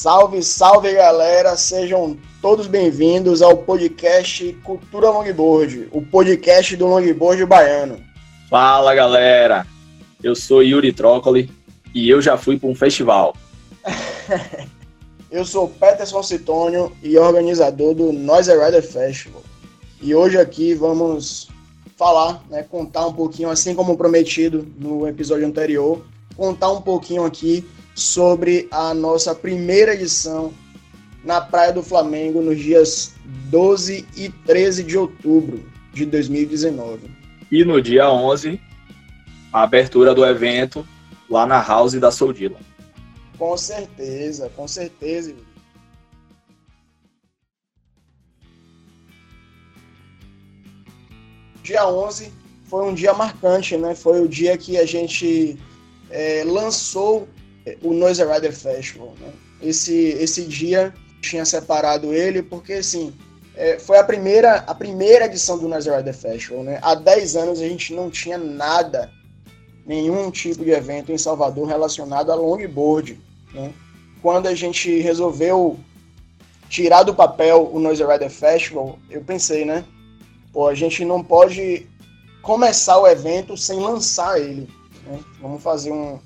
Salve, salve galera, sejam todos bem-vindos ao podcast Cultura Longboard, o podcast do longboard baiano. Fala galera, eu sou Yuri Trócoli e eu já fui para um festival. eu sou Peterson Citônio e organizador do Noise Rider Festival. E hoje aqui vamos falar, né, contar um pouquinho, assim como prometido no episódio anterior, contar um pouquinho aqui sobre a nossa primeira edição na Praia do Flamengo nos dias 12 e 13 de outubro de 2019. E no dia 11, a abertura do evento lá na House da Soldila. Com certeza, com certeza. Dia 11 foi um dia marcante, né? Foi o dia que a gente é, lançou o Noise Rider Festival. Né? Esse, esse dia tinha separado ele porque, assim, é, foi a primeira, a primeira edição do Noise Rider Festival. Né? Há 10 anos a gente não tinha nada, nenhum tipo de evento em Salvador relacionado a longboard. Né? Quando a gente resolveu tirar do papel o Noise Rider Festival, eu pensei, né? Pô, a gente não pode começar o evento sem lançar ele. Né? Vamos fazer um,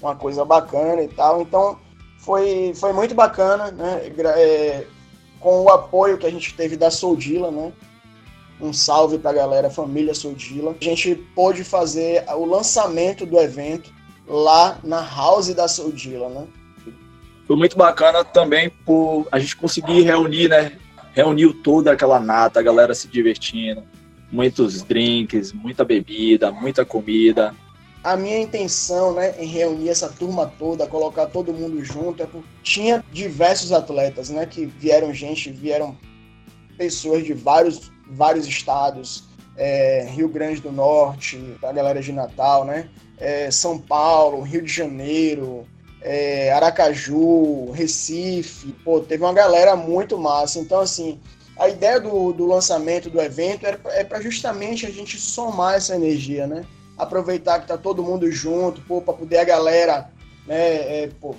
uma coisa bacana e tal. Então foi, foi muito bacana, né? É, com o apoio que a gente teve da Soldila, né? Um salve para a galera, família Soldila. A gente pôde fazer o lançamento do evento lá na house da Soldila, né? Foi muito bacana também por a gente conseguir reunir, né? Reuniu toda aquela nata, a galera se divertindo, muitos drinks, muita bebida, muita comida a minha intenção, né, em reunir essa turma toda, colocar todo mundo junto, é porque tinha diversos atletas, né, que vieram gente, vieram pessoas de vários, vários estados, é, Rio Grande do Norte, a galera de Natal, né, é, São Paulo, Rio de Janeiro, é, Aracaju, Recife, pô, teve uma galera muito massa. Então, assim, a ideia do, do lançamento do evento é para justamente a gente somar essa energia, né? Aproveitar que tá todo mundo junto, pô, para poder a galera, né, é, pô,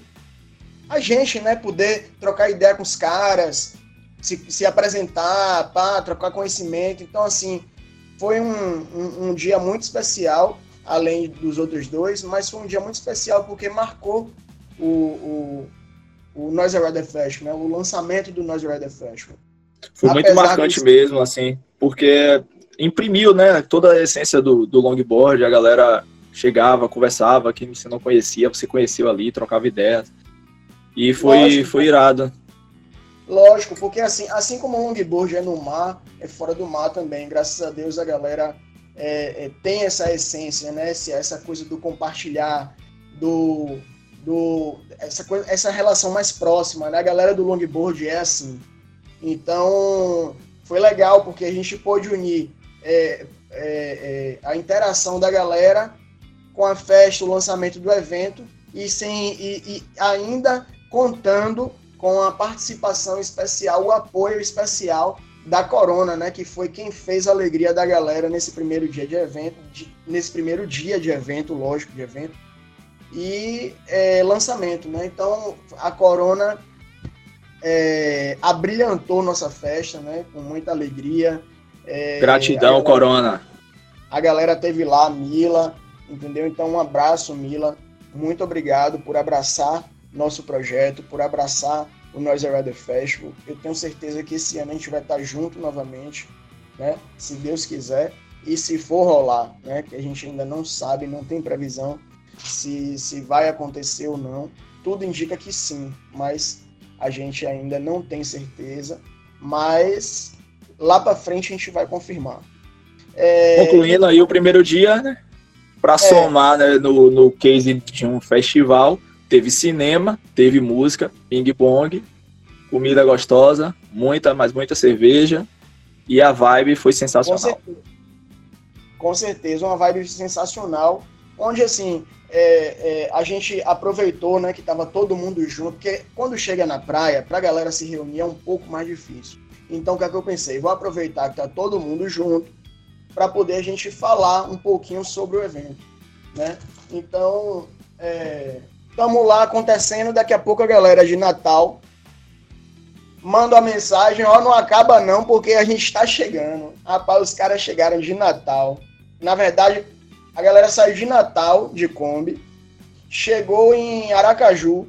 a gente, né, poder trocar ideia com os caras, se, se apresentar, pá, trocar conhecimento. Então, assim, foi um, um, um, dia muito especial, além dos outros dois, mas foi um dia muito especial porque marcou o, o, o Noise Rider Festival, né, o lançamento do Noise Rider Festival. Foi Apesar muito marcante mesmo, assim, porque imprimiu, né, toda a essência do, do longboard, a galera chegava, conversava, quem você não conhecia, você conheceu ali, trocava ideias. E foi, Lógico, foi irado. Lógico, porque assim, assim como o longboard é no mar, é fora do mar também. Graças a Deus a galera é, é, tem essa essência, né? Essa coisa do compartilhar, do, do essa, coisa, essa relação mais próxima, né? A galera do longboard é assim. Então, foi legal porque a gente pôde unir é, é, é, a interação da galera com a festa, o lançamento do evento e, sem, e, e ainda contando com a participação especial, o apoio especial da Corona, né, que foi quem fez a alegria da galera nesse primeiro dia de evento, de, nesse primeiro dia de evento, lógico, de evento, e é, lançamento, né? Então a Corona é, abrilhantou nossa festa, né, com muita alegria, é, Gratidão, a galera, Corona. A galera teve lá, Mila, entendeu? Então, um abraço, Mila. Muito obrigado por abraçar nosso projeto, por abraçar o Noise Rider Festival. Eu tenho certeza que esse ano a gente vai estar junto novamente, né? Se Deus quiser. E se for rolar, né? Que a gente ainda não sabe, não tem previsão se, se vai acontecer ou não. Tudo indica que sim, mas a gente ainda não tem certeza. Mas lá para frente a gente vai confirmar. É... Concluindo aí o primeiro dia, né? Para é... somar né, no, no case de um festival, teve cinema, teve música, ping-pong, comida gostosa, muita, mas muita cerveja, e a vibe foi sensacional. Com certeza, Com certeza uma vibe sensacional, onde assim, é, é, a gente aproveitou, né, que tava todo mundo junto, porque quando chega na praia, pra galera se reunir é um pouco mais difícil. Então, o que é que eu pensei? Vou aproveitar que tá todo mundo junto para poder a gente falar um pouquinho sobre o evento, né? Então, estamos é, lá acontecendo, daqui a pouco a galera de Natal mando a mensagem, ó, não acaba não, porque a gente está chegando. Rapaz, os caras chegaram de Natal. Na verdade, a galera saiu de Natal de Kombi, chegou em Aracaju,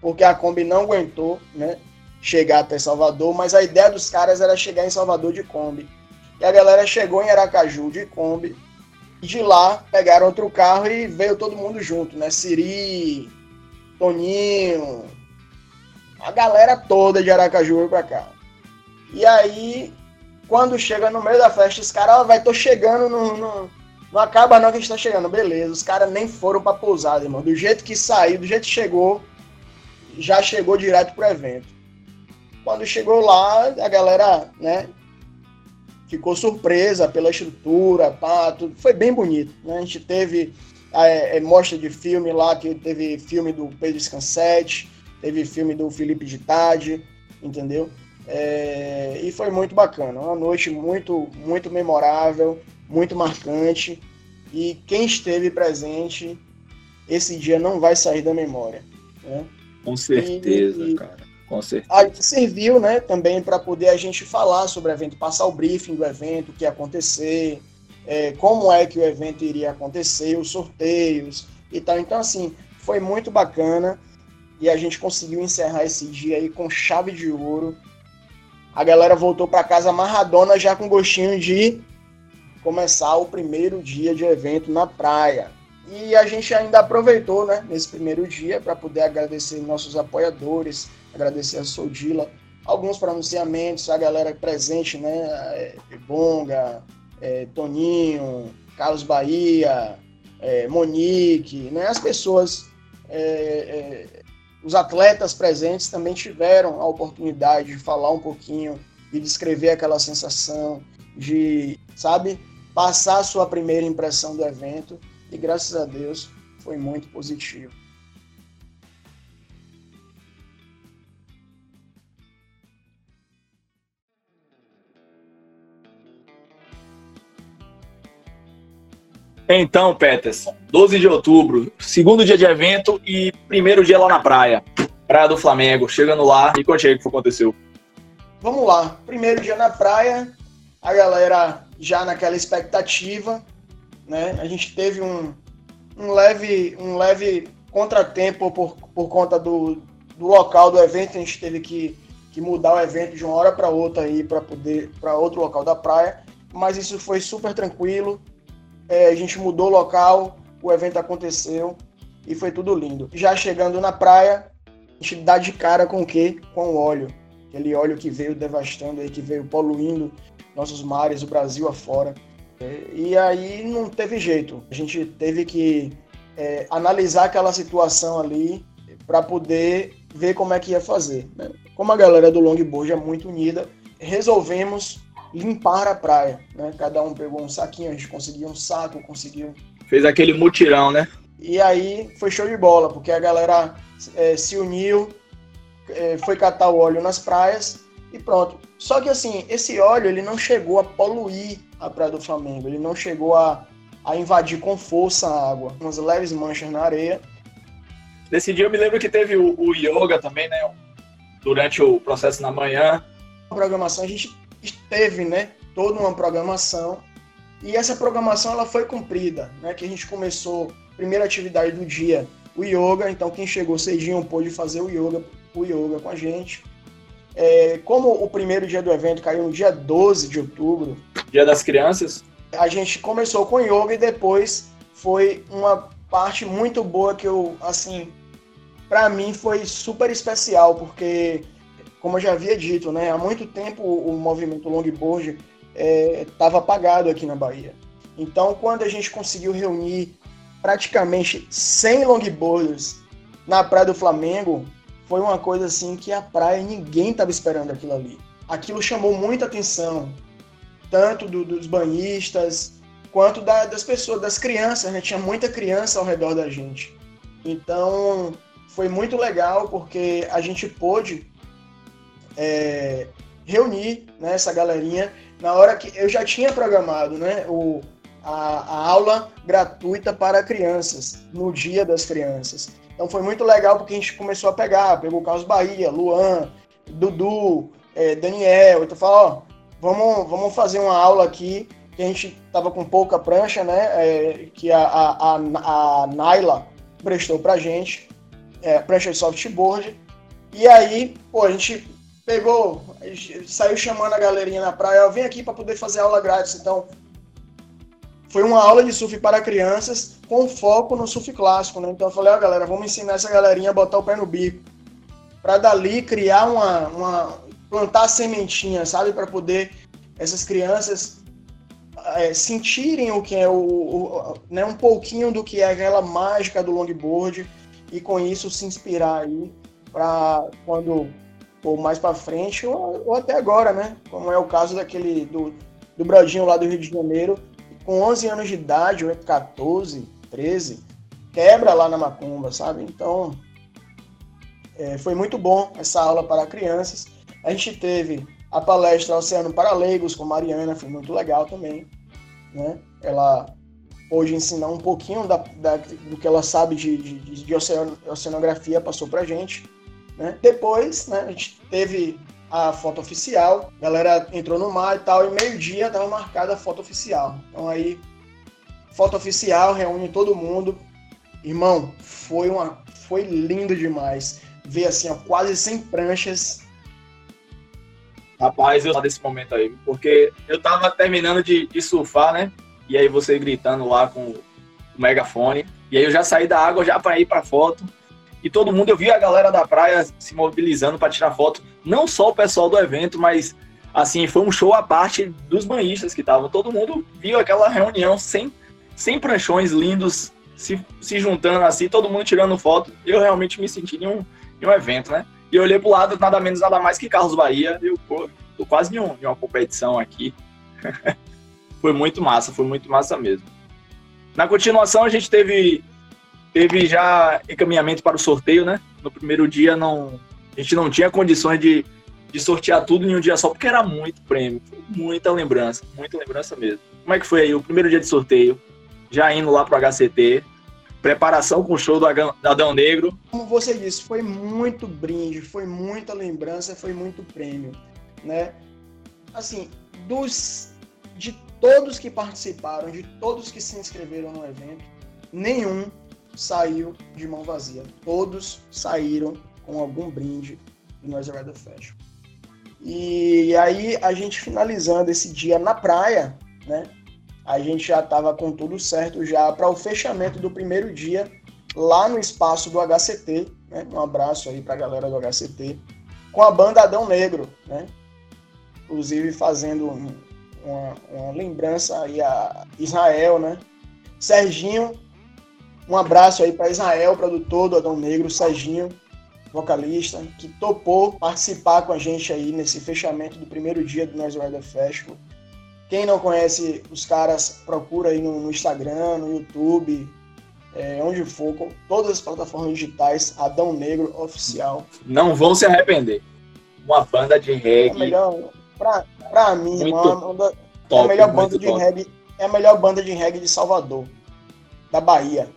porque a Kombi não aguentou, né? Chegar até Salvador, mas a ideia dos caras era chegar em Salvador de Kombi. E a galera chegou em Aracaju de Kombi, e de lá pegaram outro carro e veio todo mundo junto, né? Siri, Toninho, a galera toda de Aracaju veio pra cá. E aí, quando chega no meio da festa, os caras, ó, vai, tô chegando no, no, Não acaba não que a gente tá chegando. Beleza, os caras nem foram pra pousada, irmão. Do jeito que saiu, do jeito que chegou, já chegou direto pro evento. Quando chegou lá, a galera, né, ficou surpresa pela estrutura, pá, tudo. Foi bem bonito, né? A gente teve é, é, mostra de filme lá, que teve filme do Pedro Scansete, teve filme do Felipe Ditade, entendeu? É, e foi muito bacana, uma noite muito, muito memorável, muito marcante. E quem esteve presente, esse dia não vai sair da memória. Né? Com certeza, e, cara. Com certeza. Aí serviu né, também para poder a gente falar sobre o evento, passar o briefing do evento, o que ia acontecer, é, como é que o evento iria acontecer, os sorteios e tal. Então, assim, foi muito bacana e a gente conseguiu encerrar esse dia aí com chave de ouro. A galera voltou para casa amarradona já com gostinho de começar o primeiro dia de evento na praia. E a gente ainda aproveitou, né, nesse primeiro dia para poder agradecer nossos apoiadores, agradecer a Soldila, alguns pronunciamentos, a galera presente, né, é, Bonga, é, Toninho, Carlos Bahia, é, Monique, né, as pessoas é, é os atletas presentes também tiveram a oportunidade de falar um pouquinho, de descrever aquela sensação, de, sabe, passar a sua primeira impressão do evento. E graças a Deus foi muito positivo. Então, Peters, 12 de outubro, segundo dia de evento e primeiro dia lá na praia. Praia do Flamengo. Chegando lá, e conte aí o que aconteceu. Vamos lá. Primeiro dia na praia, a galera já naquela expectativa, né? A gente teve um, um leve, um leve contratempo por, por conta do, do local do evento. A gente teve que, que mudar o evento de uma hora para outra aí para poder para outro local da praia. Mas isso foi super tranquilo é, a gente mudou o local, o evento aconteceu e foi tudo lindo. Já chegando na praia, a gente dá de cara com o quê? Com o óleo. Aquele óleo que veio devastando aí, que veio poluindo nossos mares, o Brasil afora. É, e aí não teve jeito. A gente teve que é, analisar aquela situação ali para poder ver como é que ia fazer. Né? Como a galera do longboard é muito unida, resolvemos limpar a praia, né? Cada um pegou um saquinho, a gente conseguiu um saco, conseguiu. Fez aquele mutirão, né? E aí foi show de bola, porque a galera é, se uniu, é, foi catar o óleo nas praias e pronto. Só que assim, esse óleo ele não chegou a poluir a Praia do Flamengo, ele não chegou a, a invadir com força a água, umas leves manchas na areia. Nesse dia eu me lembro que teve o, o yoga também, né? Durante o processo na manhã. A programação a gente teve né, toda uma programação. E essa programação ela foi cumprida, né, que a gente começou, primeira atividade do dia, o yoga, então quem chegou cedinho pôde fazer o yoga, o yoga com a gente. É, como o primeiro dia do evento caiu no dia 12 de outubro, Dia das Crianças, a gente começou com yoga e depois foi uma parte muito boa que eu, assim, para mim foi super especial, porque como eu já havia dito, né, há muito tempo o movimento longboard estava é, apagado aqui na Bahia. Então, quando a gente conseguiu reunir praticamente 100 longboarders na Praia do Flamengo, foi uma coisa assim que a praia ninguém estava esperando aquilo ali. Aquilo chamou muita atenção, tanto do, dos banhistas quanto da, das pessoas, das crianças, né? Tinha muita criança ao redor da gente. Então, foi muito legal porque a gente pôde é, reunir né, essa galerinha na hora que eu já tinha programado né, o, a, a, aula gratuita para crianças, no Dia das Crianças. Então foi muito legal porque a gente começou a pegar, pegou o Carlos Bahia, Luan, Dudu, é, Daniel, então fala, ó, vamos, vamos fazer uma aula aqui, que a gente tava com pouca prancha, né? É, que a, a, a, a Naila prestou pra gente, é, prancha de softboard. E aí, pô, a gente pegou, saiu chamando a galerinha na praia, eu vim aqui para poder fazer aula grátis, então foi uma aula de surf para crianças com foco no surf clássico, né? Então eu falei, ó, galera, vamos ensinar essa galerinha a botar o pé no bico. Para dali criar uma, uma plantar sementinha, sabe, para poder essas crianças é, sentirem o que é o, o, né, um pouquinho do que é aquela mágica do longboard e com isso se inspirar aí para quando ou mais para frente ou, ou, até agora, né? Como é o caso daquele do, do Brodinho lá do Rio de Janeiro, com 11 anos de idade, ou 14, 13, quebra lá na macumba, sabe? Então, é, foi muito bom essa aula para crianças. A gente teve a palestra Oceano para Leigos com Mariana, foi muito legal também, né? Ela pôde ensinar um pouquinho da, da, do que ela sabe de, de, de oceanografia, passou para a gente. Né? Depois, né, a gente teve a foto oficial. A galera entrou no mar e tal, e meio-dia estava marcada a foto oficial. Então aí, foto oficial, reúne todo mundo. Irmão, foi uma foi lindo demais. Ver assim, ó, quase 100 pranchas. Rapaz, eu desse momento aí, porque eu tava terminando de, de surfar, né? E aí você gritando lá com o megafone. E aí eu já saí da água já para ir para foto e todo mundo, eu vi a galera da praia se mobilizando para tirar foto, não só o pessoal do evento, mas assim, foi um show à parte dos banhistas que estavam. Todo mundo viu aquela reunião sem, sem pranchões lindos se, se juntando assim, todo mundo tirando foto. Eu realmente me senti em um, em um evento, né? E olhei pro lado, nada menos, nada mais que Carlos Bahia. Eu, pô, tô quase em, um, em uma competição aqui. foi muito massa, foi muito massa mesmo. Na continuação, a gente teve teve já encaminhamento para o sorteio, né? No primeiro dia não, a gente não tinha condições de, de sortear tudo em um dia só, porque era muito prêmio, muita lembrança, muita lembrança mesmo. Como é que foi aí o primeiro dia de sorteio? Já indo lá para o HCT, preparação com o show do Adão Negro. Como você disse, foi muito brinde, foi muita lembrança, foi muito prêmio, né? Assim, dos de todos que participaram, de todos que se inscreveram no evento, nenhum saiu de mão vazia. Todos saíram com algum brinde do Noise Rider Fashion. E aí a gente finalizando esse dia na praia, né? A gente já estava com tudo certo já para o fechamento do primeiro dia lá no espaço do HCT, né? Um abraço aí para a galera do HCT com a banda Adão Negro, né? Inclusive fazendo uma, uma lembrança aí a Israel, né? Serginho um abraço aí para Israel, produtor do Adão Negro, Serginho, vocalista, que topou participar com a gente aí nesse fechamento do primeiro dia do Noise Rider Festival. Quem não conhece os caras, procura aí no, no Instagram, no YouTube, é, onde for, com todas as plataformas digitais, Adão Negro Oficial. Não vão se arrepender. Uma banda de reggae. É melhor, pra, pra mim, muito uma, uma, top, é a melhor banda de top. reggae. É a melhor banda de reggae de Salvador, da Bahia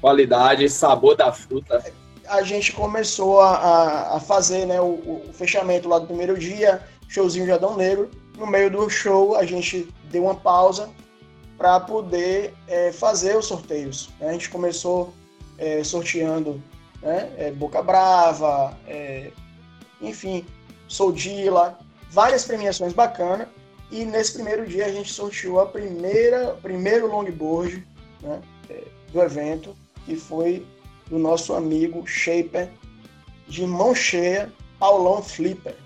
qualidade, sabor da fruta. A gente começou a, a fazer né, o, o, fechamento lá do primeiro dia, showzinho de Adão Negro. No meio do show, a gente deu uma pausa para poder é, fazer os sorteios. Né? A gente começou é, sorteando né, é, Boca Brava, é, enfim, Soldila, várias premiações bacanas. E nesse primeiro dia a gente sorteou a primeira, primeiro longboard né, é, do evento, que foi do nosso amigo Shaper, de mão cheia, Paulão Flipper.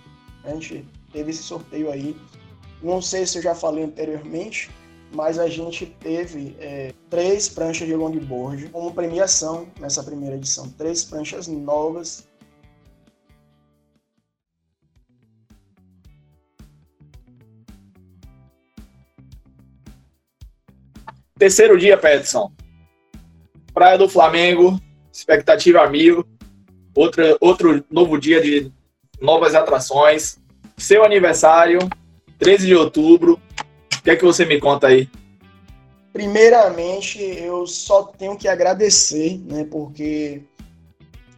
A gente teve esse sorteio aí. Não sei se eu já falei anteriormente, mas a gente teve é, três pranchas de longboard como premiação nessa primeira edição. Três pranchas novas. Terceiro dia, Peterson. Praia do Flamengo, expectativa mil. Outra, outro novo dia de novas atrações. Seu aniversário, 13 de outubro. O que é que você me conta aí? Primeiramente, eu só tenho que agradecer, né? Porque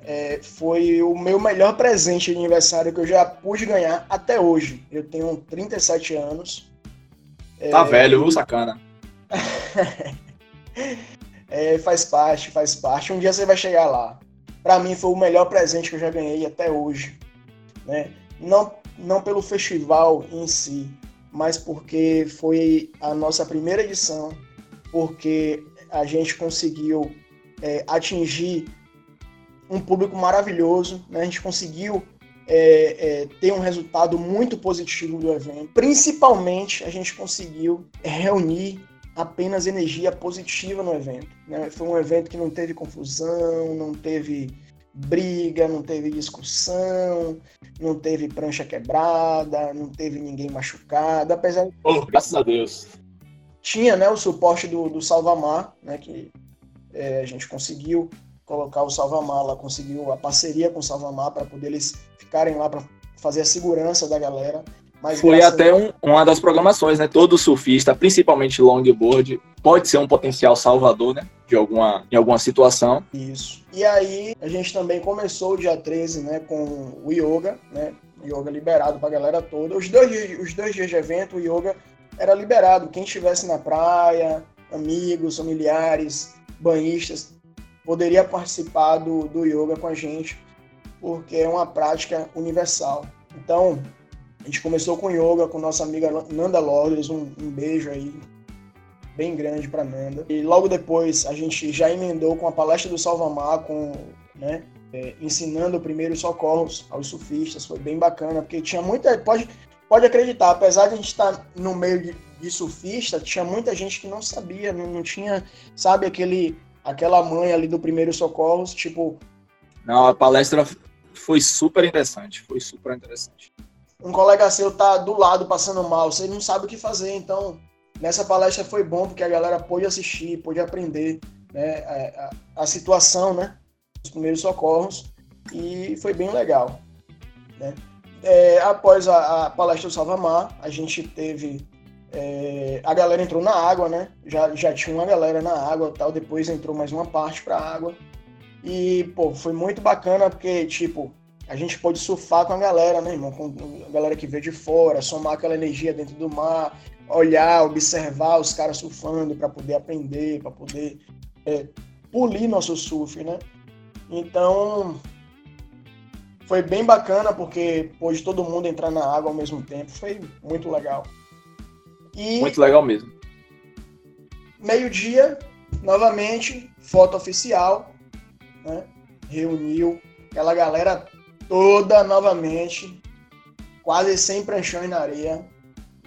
é, foi o meu melhor presente de aniversário que eu já pude ganhar até hoje. Eu tenho 37 anos. Tá é, velho, viu, sacana? é, faz parte, faz parte. Um dia você vai chegar lá. Para mim foi o melhor presente que eu já ganhei até hoje, né? Não não pelo festival em si, mas porque foi a nossa primeira edição, porque a gente conseguiu é, atingir um público maravilhoso, né? a gente conseguiu é, é, ter um resultado muito positivo do evento. Principalmente, a gente conseguiu reunir apenas energia positiva no evento. Né? Foi um evento que não teve confusão, não teve briga, não teve discussão, não teve prancha quebrada, não teve ninguém machucado, apesar de... Oh, graças a Deus. Tinha né, o suporte do, do Salvamar, né, que é, a gente conseguiu colocar o Salvamar lá, conseguiu a parceria com o Salvamar para poder eles ficarem lá para fazer a segurança da galera. Mas Foi até um, uma das programações, né? Todo surfista, principalmente longboard, pode ser um potencial salvador, né? De alguma, em alguma situação. Isso. E aí, a gente também começou o dia 13, né? Com o yoga, né? Yoga liberado para a galera toda. Os dois, dias, os dois dias de evento, o yoga era liberado. Quem estivesse na praia, amigos, familiares, banhistas, poderia participar do, do yoga com a gente, porque é uma prática universal. Então, a gente começou com yoga com nossa amiga Nanda Lourdes, um, um beijo aí bem grande para Nanda. E logo depois a gente já emendou com a palestra do Salvamar, com, né, é, ensinando primeiros socorros aos surfistas. Foi bem bacana, porque tinha muita. Pode, pode acreditar, apesar de a gente estar no meio de, de surfista, tinha muita gente que não sabia, não, não tinha, sabe, aquele, aquela mãe ali do primeiro socorros, tipo. Não, a palestra foi super interessante, foi super interessante um colega seu tá do lado passando mal, você não sabe o que fazer. Então, nessa palestra foi bom porque a galera pôde assistir, pôde aprender né, a, a, a situação, né, os primeiros socorros e foi bem legal. Né? É, após a, a, palestra do Salvamar, a gente teve é, a galera entrou na água, né? Já, já tinha uma galera na água, tal. Depois entrou mais uma parte para água e pô, foi muito bacana porque tipo a gente pode surfar com a galera, né, irmão? Com a galera que veio de fora, somar aquela energia dentro do mar, olhar, observar os caras surfando para poder aprender, para poder é, polir nosso surf, né? Então, foi bem bacana porque pôde todo mundo entrar na água ao mesmo tempo. Foi muito legal. E muito legal mesmo. Meio-dia, novamente, foto oficial, né? Reuniu aquela galera toda novamente, quase sem pranchões na areia.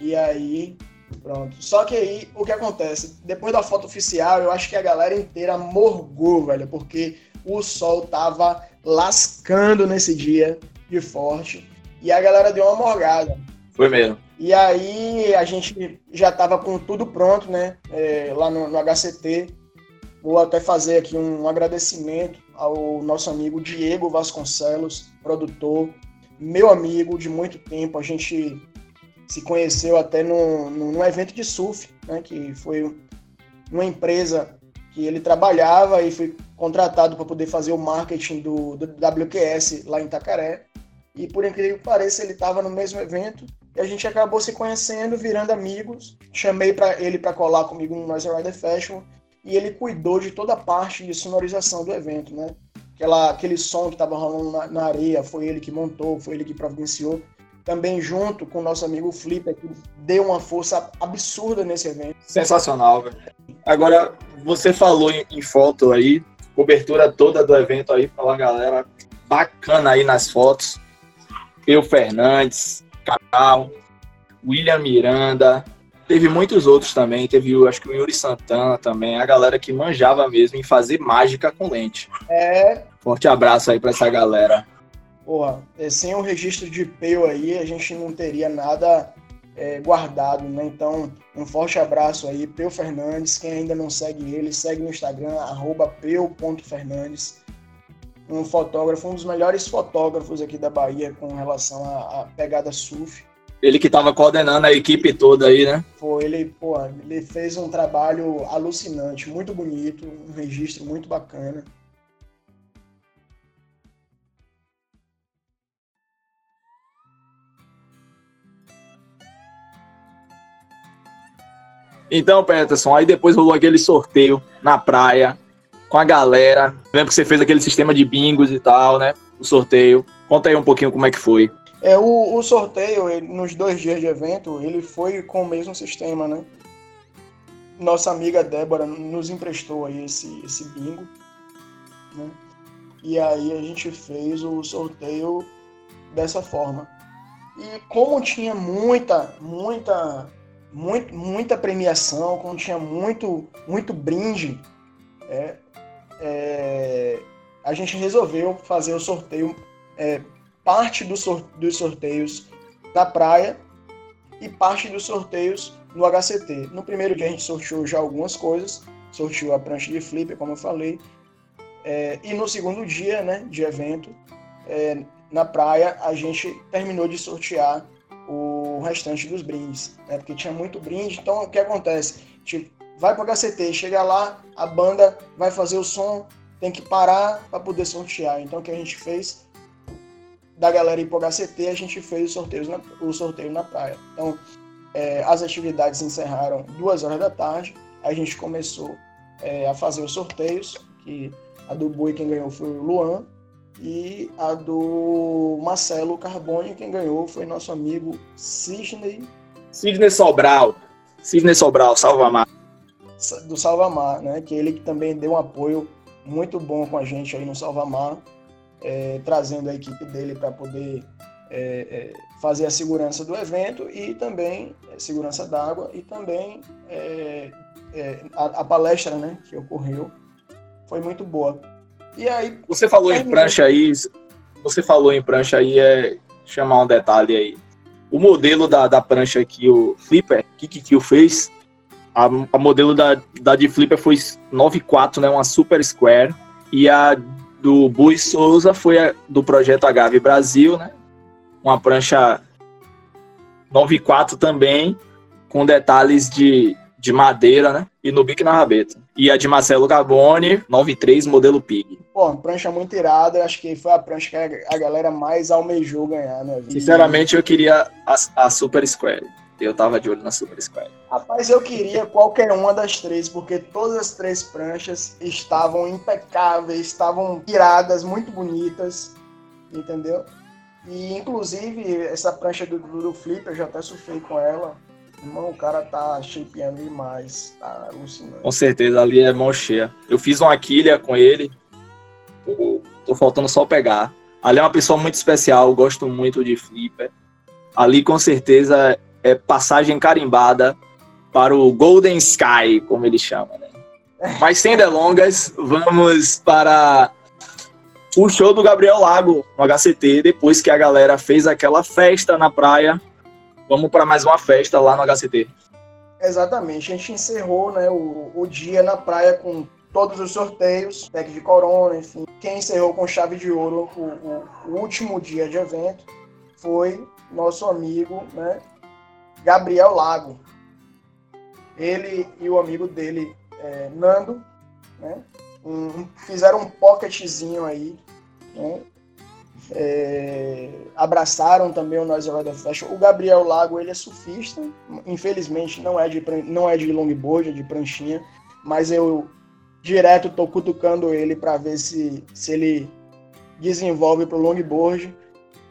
E aí, pronto. Só que aí, o que acontece? Depois da foto oficial, eu acho que a galera inteira morgou, velho, porque o sol tava lascando nesse dia de forte. E a galera deu uma morgada. Foi mesmo. E aí a gente já tava com tudo pronto, né? É, lá no, no HCT. Vou até fazer aqui um agradecimento ao nosso amigo Diego Vasconcelos, produtor, meu amigo de muito tempo. A gente se conheceu até no, num evento de surf, né, que foi uma empresa que ele trabalhava e foi contratado para poder fazer o marketing do, do WQS lá em Itacaré. E por incrível que pareça, ele estava no mesmo evento e a gente acabou se conhecendo, virando amigos. Chamei para ele para colar comigo no Noise Rider Festival e ele cuidou de toda a parte de sonorização do evento, né? Aquela, aquele som que estava rolando na, na, areia, foi ele que montou, foi ele que providenciou. Também junto com o nosso amigo Flipper, que deu uma força absurda nesse evento. Sensacional, velho. Agora, você falou em, em foto aí, cobertura toda do evento aí uma galera bacana aí nas fotos. Eu Fernandes, Carol, William Miranda, Teve muitos outros também, teve acho que o Yuri Santana também, a galera que manjava mesmo em fazer mágica com lente. É. Forte abraço aí para essa galera. Porra, é, sem o registro de peu aí, a gente não teria nada é, guardado, né? Então, um forte abraço aí, Peu Fernandes. Quem ainda não segue ele, segue no Instagram, peu.fernandes. Um fotógrafo, um dos melhores fotógrafos aqui da Bahia com relação à pegada surf. Ele que estava coordenando a equipe toda aí, né? Pô, ele, pô, ele fez um trabalho alucinante, muito bonito, um registro muito bacana. Então, Peterson, aí depois rolou aquele sorteio na praia com a galera. lembra lembro que você fez aquele sistema de bingos e tal, né? O sorteio. Conta aí um pouquinho como é que foi. É, o, o sorteio, nos dois dias de evento, ele foi com o mesmo sistema, né? Nossa amiga Débora nos emprestou aí esse, esse bingo, né? E aí a gente fez o sorteio dessa forma. E como tinha muita, muita, muito, muita premiação, como tinha muito, muito brinde, é, é, a gente resolveu fazer o sorteio, é, parte do sor, dos sorteios da praia e parte dos sorteios no HCT. No primeiro dia a gente sorteou já algumas coisas, sorteou a prancha de flipper, como eu falei, é, e no segundo dia né, de evento, é, na praia, a gente terminou de sortear o restante dos brindes, né, porque tinha muito brinde. Então, o que acontece? Tipo, vai para o HCT, chega lá, a banda vai fazer o som, tem que parar para poder sortear. Então, o que a gente fez? Da galera ir para o HCT, a gente fez o sorteio na, o sorteio na praia. Então, é, as atividades encerraram duas horas da tarde. A gente começou é, a fazer os sorteios, que a do Boi quem ganhou foi o Luan, e a do Marcelo Carbone, quem ganhou foi nosso amigo Sidney. Sidney Sobral. Sidney Sobral, Salvamar. Do Salvamar, né? Que ele também deu um apoio muito bom com a gente aí no Salvamar, é, trazendo a equipe dele para poder é, é, fazer a segurança do evento e também é, segurança d'água e também é, é, a, a, palestra né, que ocorreu foi muito boa. E aí. Você falou em prancha aí, você falou em prancha aí, é chamar um detalhe aí. O modelo da, da prancha que o Flipper, que Kikio fez, a, a, modelo da, da de Flipper foi 9.4, né, uma Super Square, e a do Bui Souza foi a, do projeto Agave Brasil, né, uma prancha 9.4 também, com detalhes de, de madeira, né, e no bico e na rabeta. E a de Marcelo Gaboni, 9.3, modelo Pig. Pô, prancha muito irada, acho que foi a prancha que a galera mais almejou ganhar, né? Sinceramente, eu queria a, a Super Square. Eu tava de olho na Super Square. Rapaz, eu queria qualquer uma das três, porque todas as três pranchas estavam impecáveis, estavam iradas, muito bonitas, entendeu? E inclusive essa prancha do, do Flip, eu já até surfei com ela. Irmão, o cara tá shapeando demais, tá alucinando. Com certeza, ali é mão cheia. Eu fiz uma quilha com ele, tô, tô faltando só pegar. Ali é uma pessoa muito especial, gosto muito de Flipper. Ali com certeza é passagem carimbada para o Golden Sky, como ele chama, né? Mas sem delongas, vamos para o show do Gabriel Lago no HCT, depois que a galera fez aquela festa na praia. Vamos para mais uma festa lá no HCT. Exatamente, a gente encerrou né, o, o dia na praia com todos os sorteios, pack de corona, enfim. Quem encerrou com chave de ouro o, o, o último dia de evento foi nosso amigo né, Gabriel Lago. Ele e o amigo dele, é, Nando, né, um, fizeram um pocketzinho aí, né, é, abraçaram também o Noise Rider Festival. O Gabriel Lago, ele é surfista, infelizmente não é de, não é de longboard, é de pranchinha, mas eu direto tô cutucando ele para ver se, se ele desenvolve para o longboard,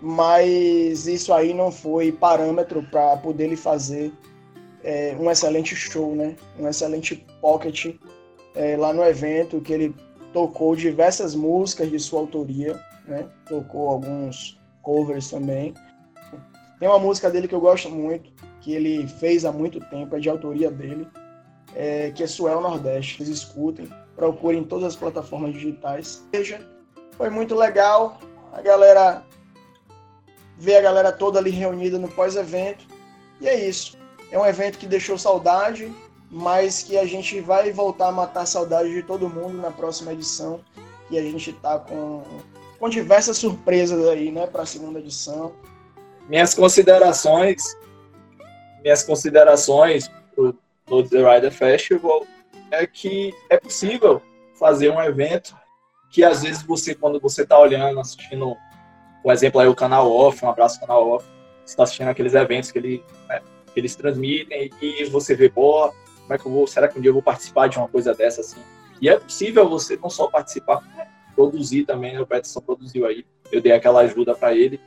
mas isso aí não foi parâmetro para poder ele fazer é, um excelente show, né? Um excelente pocket é, lá no evento que ele tocou diversas músicas de sua autoria né? Tocou alguns covers também. Tem uma música dele que eu gosto muito, que ele fez há muito tempo, é de autoria dele, é, que é Suel Nordeste. Vocês escutem, procurem em todas as plataformas digitais. Veja, foi muito legal. A galera ver a galera toda ali reunida no pós-evento. E é isso. É um evento que deixou saudade, mas que a gente vai voltar a matar a saudade de todo mundo na próxima edição. E a gente tá com com diversas surpresas aí, né, para a segunda edição. Minhas considerações, minhas considerações no The Rider Festival é que é possível fazer um evento que às vezes você, quando você está olhando, assistindo, por exemplo, aí o canal off, um abraço canal off, você está assistindo aqueles eventos que, ele, né, que eles transmitem e você vê, pô, como é que eu vou, será que um dia eu vou participar de uma coisa dessa assim? E é possível você não só participar, produzir também, né? o Peterson produziu aí, eu dei aquela ajuda para ele,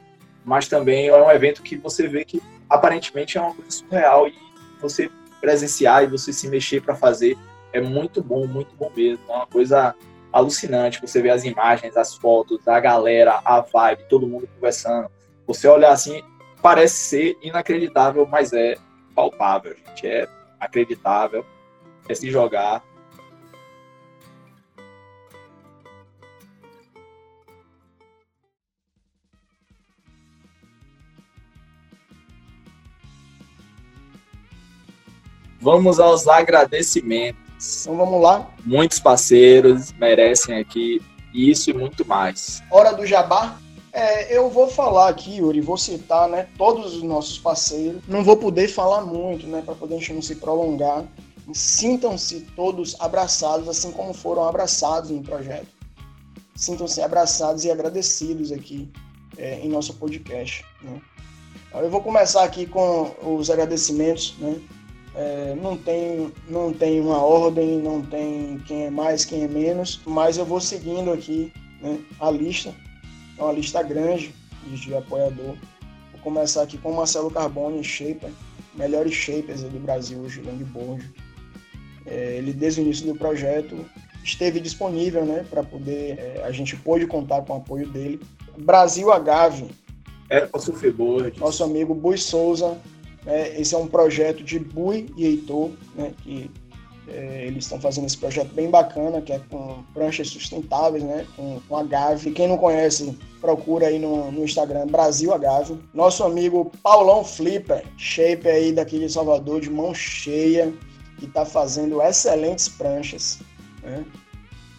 mas também é um evento que você vê que aparentemente é uma coisa surreal e você presenciar e você se mexer para fazer é muito bom, muito bom mesmo, é uma coisa alucinante, você vê as imagens, as fotos, a galera, a vibe, todo mundo conversando, você olhar assim, parece ser inacreditável, mas é palpável, gente, é acreditável, é se jogar. Vamos aos agradecimentos. Então vamos lá. Muitos parceiros merecem aqui isso e muito mais. Hora do jabá. É, eu vou falar aqui, Yuri, vou citar né, todos os nossos parceiros. Não vou poder falar muito, né, para poder a gente não se prolongar. Sintam-se todos abraçados, assim como foram abraçados no projeto. Sintam-se abraçados e agradecidos aqui é, em nosso podcast. Né? Eu vou começar aqui com os agradecimentos, né? É, não, tem, não tem uma ordem, não tem quem é mais, quem é menos, mas eu vou seguindo aqui né, a lista. É uma lista grande de apoiador. Vou começar aqui com Marcelo Carbone, Shaper, melhores shapers do Brasil hoje, longboard. É, ele, desde o início do projeto, esteve disponível né, para poder. É, a gente pôde contar com o apoio dele. Brasil Agave. É, o surfboard. Nosso amigo Bui Souza, né? Esse é um projeto de Bui e Heitor, né? que é, eles estão fazendo esse projeto bem bacana, que é com pranchas sustentáveis, né? com, com agave. Quem não conhece, procura aí no, no Instagram, Brasil Agave. Nosso amigo Paulão Flipper, shape aí daqui de Salvador, de mão cheia, que está fazendo excelentes pranchas. Né?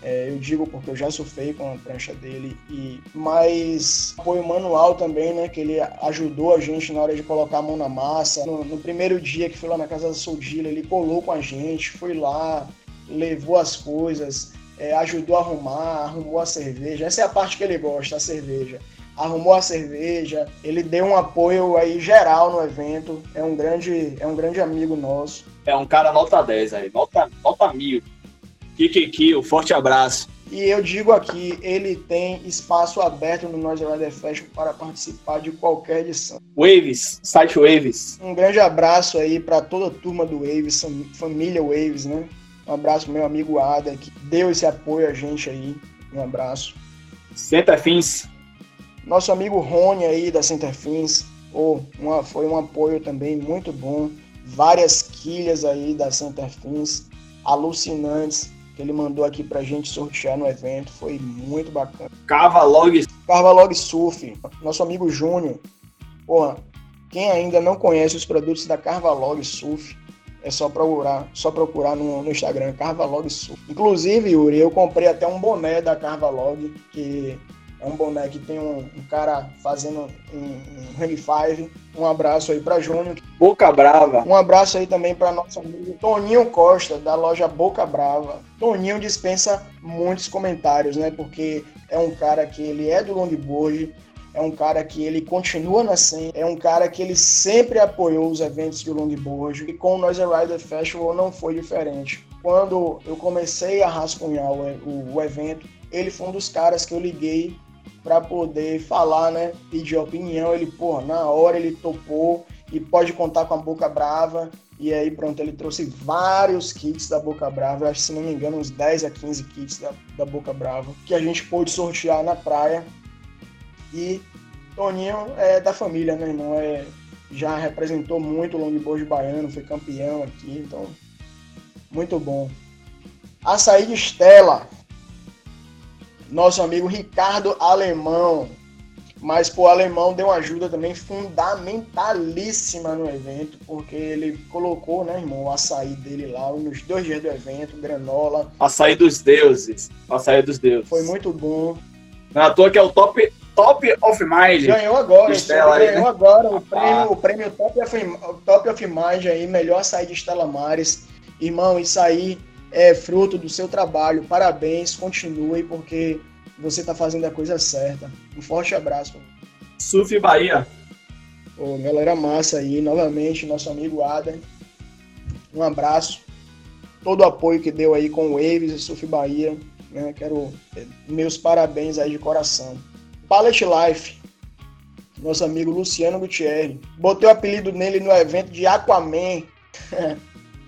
É, eu digo porque eu já surfei com a prancha dele e mais apoio manual também, né? Que ele ajudou a gente na hora de colocar a mão na massa. No, no primeiro dia que fui lá na casa da Soldila, ele colou com a gente, foi lá, levou as coisas, é, ajudou a arrumar, arrumou a cerveja. Essa é a parte que ele gosta, a cerveja. Arrumou a cerveja, ele deu um apoio aí geral no evento. É um grande, é um grande amigo nosso. É um cara nota 10 aí, nota, nota mil. Kiki, um forte abraço. E eu digo aqui, ele tem espaço aberto no Noise Rider Festival para participar de qualquer edição. Waves, site Waves. Um grande abraço aí para toda a turma do Waves, família Waves, né? Um abraço pro meu amigo Ada, que deu esse apoio a gente aí. Um abraço. Centerfins. Nosso amigo Rony aí da Centerfins. Oh, uma, foi um apoio também muito bom. Várias quilhas aí da Centerfins, alucinantes que ele mandou aqui pra gente sortear no evento. Foi muito bacana. Cavalog. Cavalog Surf, nosso amigo Júnior. Porra, quem ainda não conhece os produtos da Carvalog Surf, é só procurar, só procurar no, no Instagram, Carvalog Surf. Inclusive, Yuri, eu comprei até um boné da Carvalog, que é um boné que tem um, um cara fazendo um, um hang five. Um abraço aí para Júnior. Boca Brava. Um abraço aí também para nosso amigo Toninho Costa, da loja Boca Brava. Toninho dispensa muitos comentários, né? Porque é um cara que ele é do longboard, é um cara que ele continua na cena, é um cara que ele sempre apoiou os eventos de longboard e com o Noise Rider Festival não foi diferente. Quando eu comecei a rascunhar o, o, o evento, ele foi um dos caras que eu liguei para poder falar, né? Pedir opinião. Ele, pô, na hora ele topou e pode contar com a Boca Brava. E aí, pronto, ele trouxe vários kits da Boca Brava, acho, se não me engano, uns 10 a 15 kits da, da Boca Brava, que a gente pôde sortear na praia. E Toninho é da família, né, irmão? É, já representou muito o longboard baiano, foi campeão aqui, então, muito bom. Açaí de Estela, nosso amigo Ricardo Alemão. Mas pô, o Alemão deu uma ajuda também fundamentalíssima no evento, porque ele colocou, né, irmão, o açaí dele lá nos dois dias do evento, granola. Açaí dos deuses. Açaí dos deuses. Foi muito bom. Não é toa que é o top, top of Mind. Ganhou agora, Estela ganhou aí, né? agora o prêmio, ah. o prêmio top, of, top of Mind aí, melhor açaí de Estela Mares. Irmão, isso aí é fruto do seu trabalho. Parabéns, continue, porque você está fazendo a coisa certa. Um forte abraço. Suf Bahia. Pô, galera massa aí, novamente, nosso amigo Adam. Um abraço. todo o apoio que deu aí com o Waves e Surf Bahia. Né? Quero é, meus parabéns aí de coração. Pallet Life, nosso amigo Luciano Gutierrez. Botei o apelido nele no evento de Aquaman.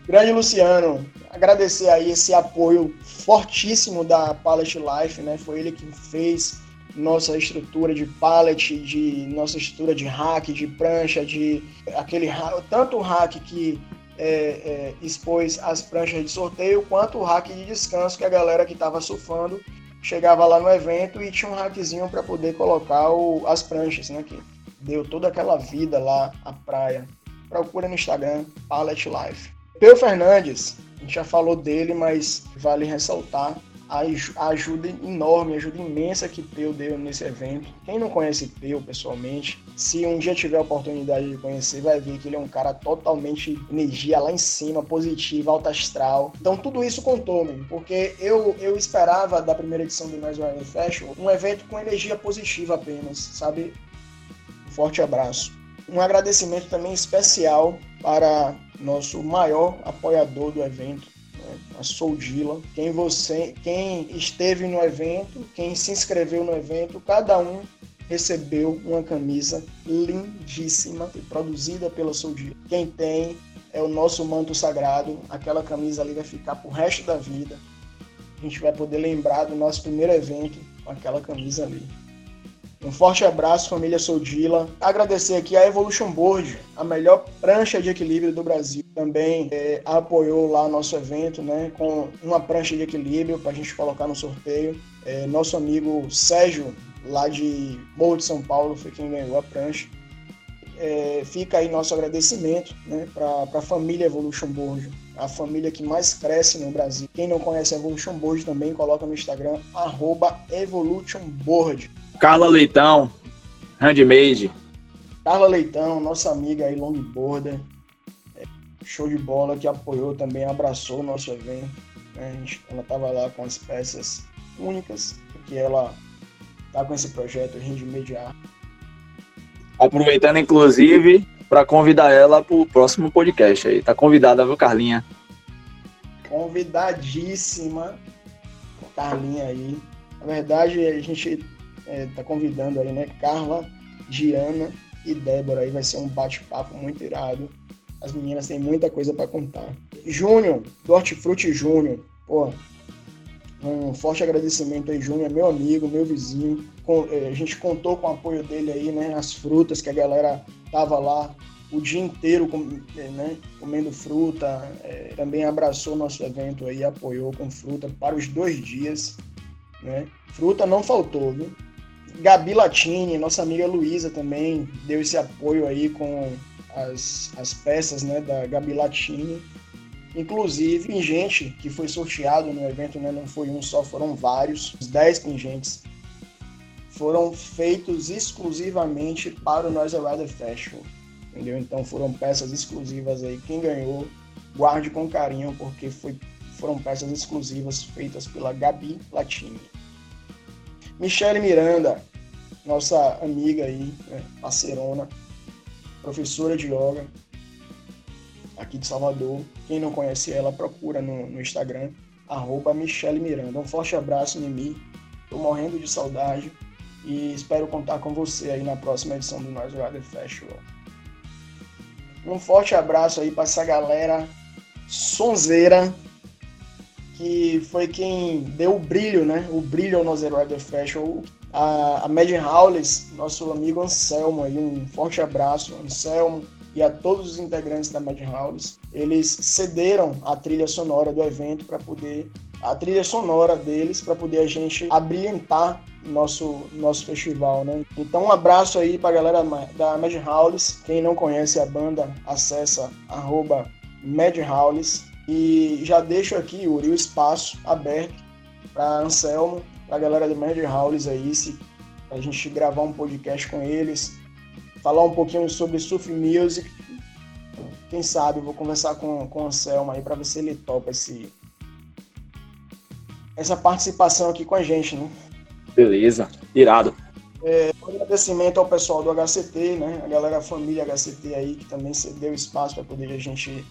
Grande Luciano, agradecer aí esse apoio fortíssimo da Pallet Life, né? Foi ele que fez nossa estrutura de pallet, de nossa estrutura de rack, de prancha, de aquele tanto o rack que é, é, expôs as pranchas de sorteio, quanto o rack de descanso que a galera que estava surfando chegava lá no evento e tinha um rackzinho para poder colocar o, as pranchas, né? Que deu toda aquela vida lá à praia. Procura no Instagram, Pallet Life. Peu Fernandes, a gente já falou dele, mas vale ressaltar a ajuda enorme, a ajuda imensa que Peu deu nesse evento. Quem não conhece Peu pessoalmente, se um dia tiver a oportunidade de conhecer, vai ver que ele é um cara totalmente energia lá em cima, positiva, alta astral. Então tudo isso contou, me porque eu, eu esperava da primeira edição do Mais One Fashion um evento com energia positiva apenas, sabe? Forte abraço. Um agradecimento também especial para nosso maior apoiador do evento, a Soldila. Quem você, quem esteve no evento, quem se inscreveu no evento, cada um recebeu uma camisa lindíssima, produzida pela Soldila. Quem tem é o nosso manto sagrado. Aquela camisa ali vai ficar pro resto da vida. A gente vai poder lembrar do nosso primeiro evento com aquela camisa ali. Um forte abraço, família Soldila. Agradecer aqui a Evolution Board, a melhor prancha de equilíbrio do Brasil. Também é, apoiou lá nosso evento, né, com uma prancha de equilíbrio para a gente colocar no sorteio. É, nosso amigo Sérgio, lá de Morro de São Paulo, foi quem ganhou a prancha. É, fica aí nosso agradecimento né, para a família Evolution Board, a família que mais cresce no Brasil. Quem não conhece a Evolution Board também coloca no Instagram, arroba Evolution Board. Carla Leitão, handmade. Carla Leitão, nossa amiga aí, longboarder, é, show de bola, que apoiou também, abraçou o nosso evento. Né? Ela estava lá com as peças únicas, porque ela tá com esse projeto Handmade Art. Aproveitando, inclusive, para convidar ela para o próximo podcast aí. Tá convidada, viu, Carlinha? Convidadíssima, Carlinha aí. Na verdade, a gente é, tá convidando aí, né? Carla, Diana e Débora aí vai ser um bate-papo muito irado. As meninas têm muita coisa para contar. Júnior, do Hortifruti Júnior, pô, um forte agradecimento aí, Júnior, meu amigo, meu vizinho. Com, é, a gente contou com o apoio dele aí, né? As frutas que a galera tava lá o dia inteiro é, né, comendo fruta. É, também abraçou nosso evento aí, apoiou com fruta para os dois dias. Né? Fruta não faltou, viu? Gabi Latini, nossa amiga Luísa também deu esse apoio aí com as, as peças né, da Gabi Latini. Inclusive, pingente que foi sorteado no evento, né, não foi um só, foram vários, os 10 pingentes foram feitos exclusivamente para o Noise Rider Festival, entendeu? Então foram peças exclusivas aí. Quem ganhou, guarde com carinho, porque foi, foram peças exclusivas feitas pela Gabi Latini. Michele Miranda, nossa amiga aí, né, parceirona, professora de yoga aqui de Salvador. Quem não conhece ela, procura no, no Instagram, arroba Michele Miranda. Um forte abraço, Mimi. Tô morrendo de saudade e espero contar com você aí na próxima edição do Nós Rider Festival. Um forte abraço aí para essa galera sonzeira que foi quem deu o brilho, né? O brilho ao Nozer Rider Fashion. A, a Mad Howlis, nosso amigo Anselmo, aí, um forte abraço, Anselmo, e a todos os integrantes da Mad Howlis. Eles cederam a trilha sonora do evento para poder a trilha sonora deles para poder a gente abrilhantar nosso nosso festival, né? Então um abraço aí para a galera da Mad Howlis. Quem não conhece a banda, acessa arroba e já deixo aqui, Yuri, o espaço aberto para Anselmo, para a galera do Mad Howlis aí, se a gente gravar um podcast com eles, falar um pouquinho sobre surf music. Quem sabe vou conversar com, com o Anselmo aí para ver se ele topa esse, essa participação aqui com a gente, né? Beleza, irado. É, um agradecimento ao pessoal do HCT, né? A galera a família HCT aí, que também cedeu espaço para poder a gente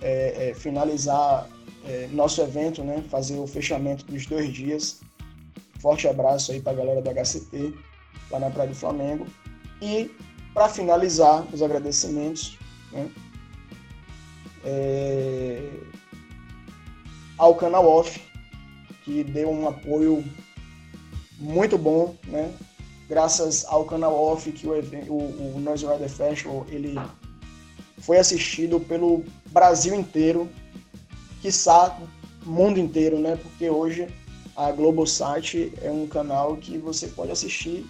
é, é, finalizar é, nosso evento, né? Fazer o fechamento dos dois dias. Forte abraço aí para a galera do HCT, lá na Praia do Flamengo. E para finalizar os agradecimentos, né? É, ao canal Off, que deu um apoio muito bom, né? Graças ao canal Off que o, o, o Noise Rider Festival ele foi assistido pelo Brasil inteiro, quiçá mundo inteiro, né? Porque hoje a Globosat é um canal que você pode assistir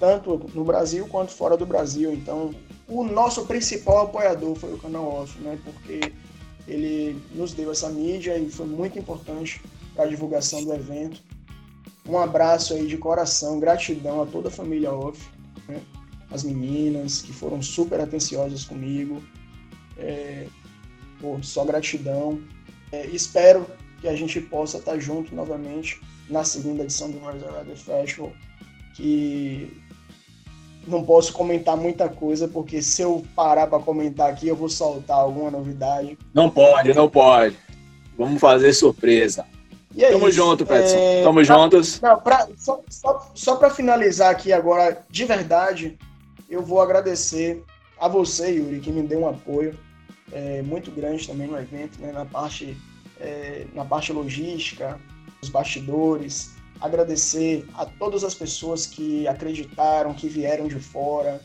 tanto no Brasil quanto fora do Brasil. Então, o nosso principal apoiador foi o canal Off, né? Porque ele nos deu essa mídia e foi muito importante para a divulgação do evento. Um abraço aí de coração, gratidão a toda a família Off, né? as meninas que foram super atenciosas comigo. É, pô, só gratidão. É, espero que a gente possa estar junto novamente na segunda edição do Noise Rider Festival, que não posso comentar muita coisa, porque se eu parar para comentar aqui, eu vou soltar alguma novidade. Não pode, não pode. Vamos fazer surpresa. E é Tamo isso. junto, Petson. É... Tamo pra... juntos. Não, pra... Só, só, só para finalizar aqui agora, de verdade, eu vou agradecer a você, Yuri, que me deu um apoio é, muito grande também no evento, né, na, parte, é, na parte logística, os bastidores, agradecer a todas as pessoas que acreditaram, que vieram de fora,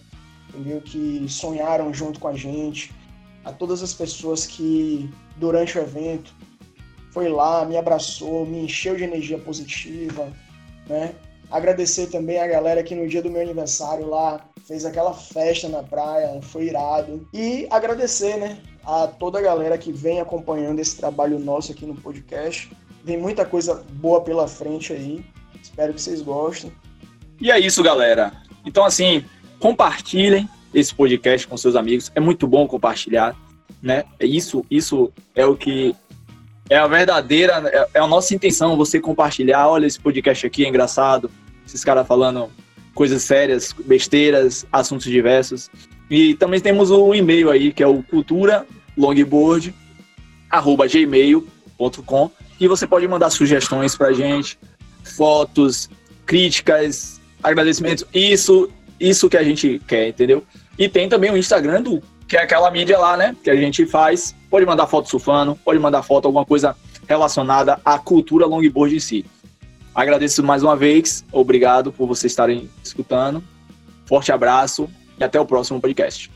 entendeu? Que sonharam junto com a gente, a todas as pessoas que durante o evento foi lá, me abraçou, me encheu de energia positiva, né? Agradecer também a galera que no dia do meu aniversário lá fez aquela festa na praia, foi irado. E agradecer, né, a toda a galera que vem acompanhando esse trabalho nosso aqui no podcast. Vem muita coisa boa pela frente aí. Espero que vocês gostem. E é isso, galera. Então, assim, compartilhem esse podcast com seus amigos. É muito bom compartilhar, né? É isso, isso é o que é a verdadeira, é, é a nossa intenção, você compartilhar. Olha, esse podcast aqui é engraçado. Esses caras falando coisas sérias, besteiras, assuntos diversos. E também temos o um e-mail aí, que é o cultura longboard arroba gmail.com e você pode mandar sugestões pra gente, fotos, críticas, agradecimentos, isso, isso que a gente quer, entendeu? E tem também o Instagram do que é aquela mídia lá, né, que a gente faz. Pode mandar foto surfando, pode mandar foto alguma coisa relacionada à cultura longboard em si. Agradeço mais uma vez, obrigado por vocês estarem escutando. Forte abraço e até o próximo podcast.